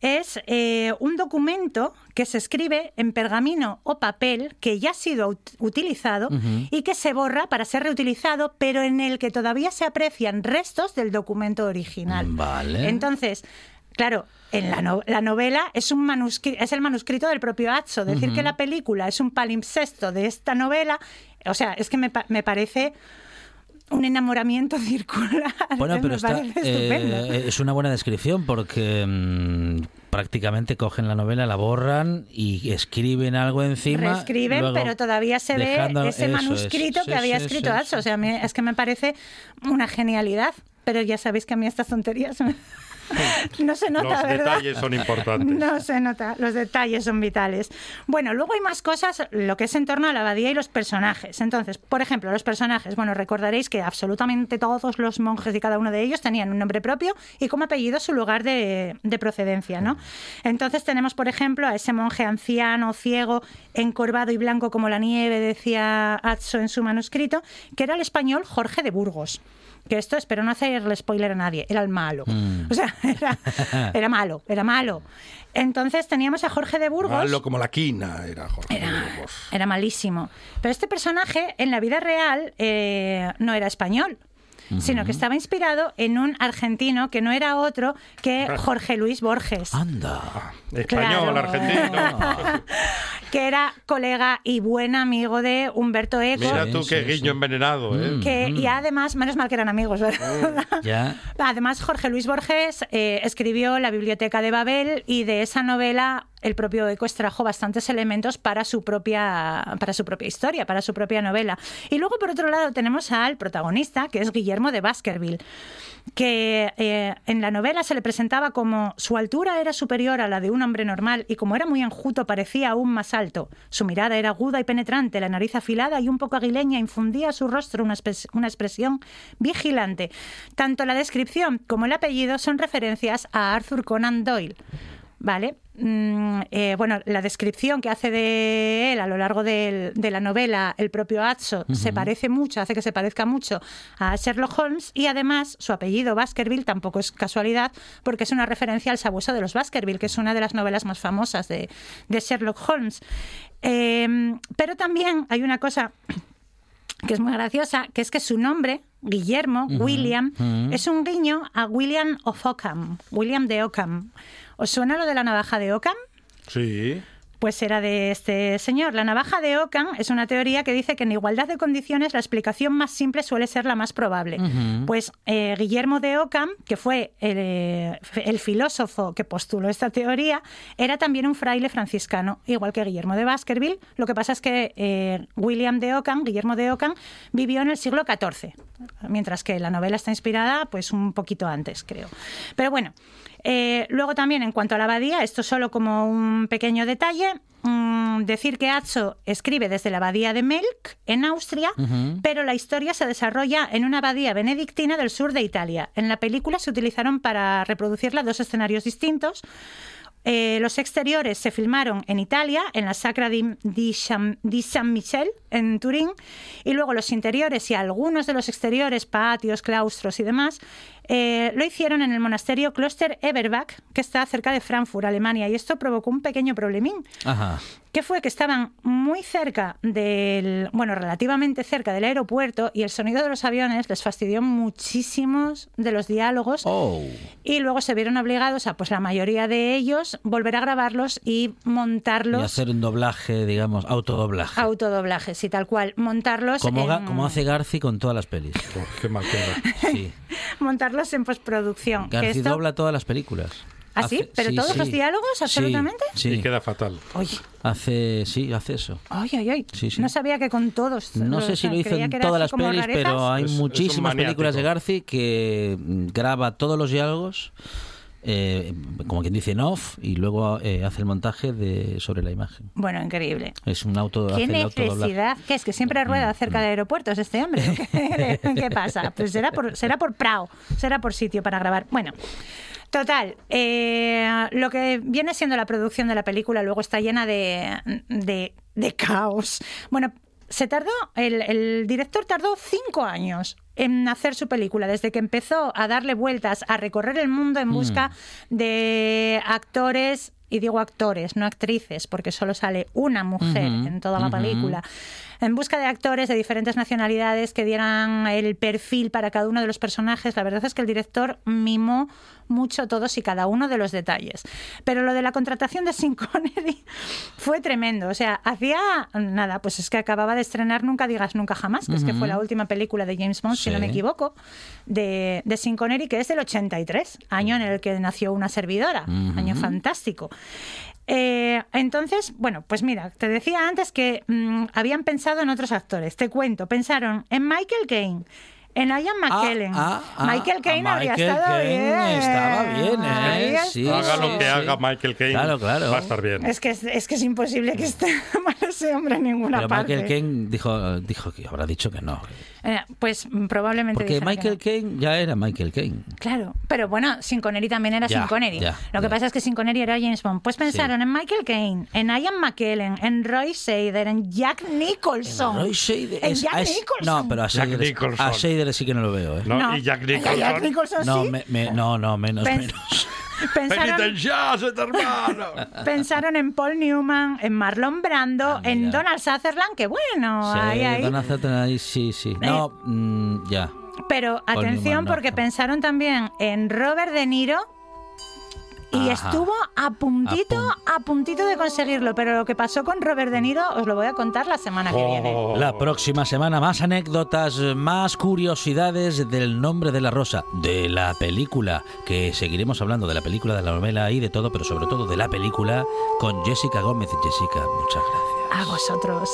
es eh, un documento que se escribe en pergamino o papel que ya ha sido ut- utilizado y que se borra para ser reutilizado, pero en el que todavía se aprecian restos del documento original. Vale. Entonces, claro, en la, no- la novela es un manuscrito, es el manuscrito del propio Atso. Decir que la película es un palimpsesto de esta novela, o sea, es que me, me parece un enamoramiento circular. Bueno, pero me está, parece estupendo. eh, es una buena descripción porque mm, prácticamente cogen la novela, la borran y escriben algo encima. Reescriben, pero todavía se ve ese es. manuscrito Sí, que había sí, escrito sí. O sea, a mí- es que me parece una genialidad. Pero ya sabéis que a mí estas tonterías me- no se nota, Los ¿verdad? detalles son importantes. No se nota, los detalles son vitales. Bueno, luego hay más cosas, lo que es en torno a la abadía y los personajes. Entonces, por ejemplo, los personajes. Bueno, recordaréis que absolutamente todos los monjes y cada uno de ellos tenían un nombre propio y como apellido su lugar de, de procedencia, ¿no? Entonces tenemos, por ejemplo, a ese monje anciano, ciego, encorvado y blanco como la nieve, decía Atso en su manuscrito, que era el español Jorge de Burgos. Que esto, espero no hacerle spoiler a nadie, era el malo. Mm. O sea, era, era malo, era malo. Entonces teníamos a Jorge de Burgos. Malo como la quina era Jorge de Burgos. Era malísimo. Pero este personaje en la vida real eh, no era español, sino que estaba inspirado en un argentino que no era otro que Jorge Luis Borges. Anda. Español, Claro. argentino. que era colega y buen amigo de Humberto Eco. Mira tú qué guiño envenenado, ¿eh? que, y además, menos mal que eran amigos, ¿verdad? Ya. Además, Jorge Luis Borges eh, escribió La Biblioteca de Babel y de esa novela el propio Eco extrajo bastantes elementos para su propia para su propia historia, para su propia novela. Y luego, por otro lado, tenemos al protagonista, que es Guillermo de Baskerville, que eh, en la novela se le presentaba como su altura era superior a la de un hombre normal y como era muy enjuto parecía aún más alto. Su mirada era aguda y penetrante, la nariz afilada y un poco aguileña infundía a su rostro una, una expresión vigilante. Tanto la descripción como el apellido son referencias a Arthur Conan Doyle. ¿Vale? Mm, eh, bueno, la descripción que hace de él a lo largo del- de la novela el propio Atso se Ujú. parece mucho, hace que se parezca mucho a Sherlock Holmes y además su apellido Baskerville tampoco es casualidad porque es una referencia al sabueso de los Baskerville, que es una de las novelas más famosas de, de Sherlock Holmes. Eh, pero también hay una cosa que es muy graciosa, que es que su nombre, Guillermo, William, es un guiño a William of Ockham, William de Ockham. ¿Os suena lo de la navaja de Ockham? Sí. Pues era de este señor. La navaja de Ockham es una teoría que dice que en igualdad de condiciones la explicación más simple suele ser la más probable. Pues eh, Guillermo de Ockham, que fue el, eh, el filósofo que postuló esta teoría, era también un fraile franciscano, igual que Guillermo de Baskerville. Lo que pasa es que eh, William de Ockham, Guillermo de Ockham, vivió en el siglo XIV, mientras que la novela está inspirada pues un poquito antes, creo. Pero bueno, eh, luego también en cuanto a la abadía, esto solo como un pequeño detalle, mm, decir que Atso escribe desde la abadía de Melk, en Austria, pero la historia se desarrolla en una abadía benedictina del sur de Italia. En la película se utilizaron para reproducirla dos escenarios distintos. Eh, los exteriores se filmaron en Italia, en la Sacra di, di San, di San Michel, en Turín, y luego los interiores y algunos de los exteriores, patios, claustros y demás, eh, lo hicieron en el monasterio Kloster Eberbach, que está cerca de Frankfurt, Alemania, y esto provocó un pequeño problemín. Ajá. que fue que estaban muy cerca del, bueno, relativamente cerca del aeropuerto y el sonido de los aviones les fastidió muchísimos de los diálogos Oh. y luego se vieron obligados a, pues la mayoría de ellos, volver a grabarlos y montarlos, Y hacer un doblaje, digamos, autodoblaje. autodoblajes y tal cual, montarlos Como, en, como hace Garci con todas las pelis. qué mal queda. Sí. montarlos en postproducción. que Garci esto- dobla todas las películas. ¿Ah, sí? Hace- ¿Pero sí, todos sí. los diálogos, Sí, absolutamente? Sí, Y queda fatal. Oye, Hace, sí, hace eso. ay, ay, ay. Sí, sí. No sabía que con todos. No sé si lo hizo en todas las pelis, rarezas. pero hay Es- es muchísimas películas de. Garci que mm, graba todos los diálogos, eh, como quien dice en off, y luego eh, hace el montaje de sobre la imagen. Bueno, increíble. Es un auto, ¿Qué necesidad? ¿Qué es que siempre rueda cerca de aeropuertos este hombre? ¿Qué, qué pasa? Pues será por, será por Prado, será por sitio para grabar. Bueno, total, eh, lo que viene siendo la producción de la película luego está llena de, de, de caos. Bueno, se tardó, el, el director tardó cinco años en hacer su película, desde que empezó a darle vueltas, a recorrer el mundo en busca de actores, y digo actores, no actrices, porque solo sale una mujer en toda la película, en busca de actores de diferentes nacionalidades que dieran el perfil para cada uno de los personajes. La verdad es que el director mimó mucho todos y cada uno de los detalles. Pero lo de la contratación de Sean Connery fue tremendo. O sea, hacía nada, pues es que acababa de estrenar Nunca digas nunca jamás, que es que fue la última película de James Bond, si no me equivoco, de, de Sean Connery, que es del 83, año en el que nació una servidora. Año fantástico. Eh, entonces, bueno, pues mira, te decía antes que mm, habían pensado en otros actores. Te cuento, pensaron en Michael Caine, en Ian McKellen. ah, ah, Michael Caine ah, habría estado Caine bien. estaba bien, ¿eh? Ahí Sí. Haga lo que sí. haga Michael Caine, Claro, claro. va a estar bien. Es que es, es que es imposible que esté mal ese hombre en ninguna Pero parte. Michael Caine dijo, dijo que habrá dicho que no. Eh, pues mm, probablemente Porque Michael no. Caine ya era Michael Caine. Claro, pero bueno, Sin Connery también era Ya, Sin Connery. ya, Lo que ya. pasa es que Sin Connery era James Bond. Pues pensaron en Michael Caine, en Ian McKellen, en Roy Scheider, en Jack Nicholson. Roy Scheider En es- Jack Nicholson. No, pero a Jack Scheider, Nicholson. a Scheider sí que no lo veo, ¿eh? No, No. Y Jack Nicholson. Jack Nicholson No, sí. me- me- no, no, menos, Pens- menos. Pensaron, hermano. pensaron en Paul Newman, en Marlon Brando, Ah, en. Donald Sutherland, que bueno, Sí, ahí, ahí. Donald Sutherland ahí sí, sí. No, mm, ya. Pero Paul atención Newman, no, porque no. pensaron también en Robert De Niro y Ajá. estuvo a puntito, A a puntito de conseguirlo. Pero lo que pasó con Robert De Niro os lo voy a contar la semana que viene. Oh. La próxima semana más anécdotas, más curiosidades del nombre de la rosa, de la película, que seguiremos hablando de la película, de la novela y de todo, pero sobre todo de la película con Jessica Gómez. Jessica, muchas gracias. A vosotros.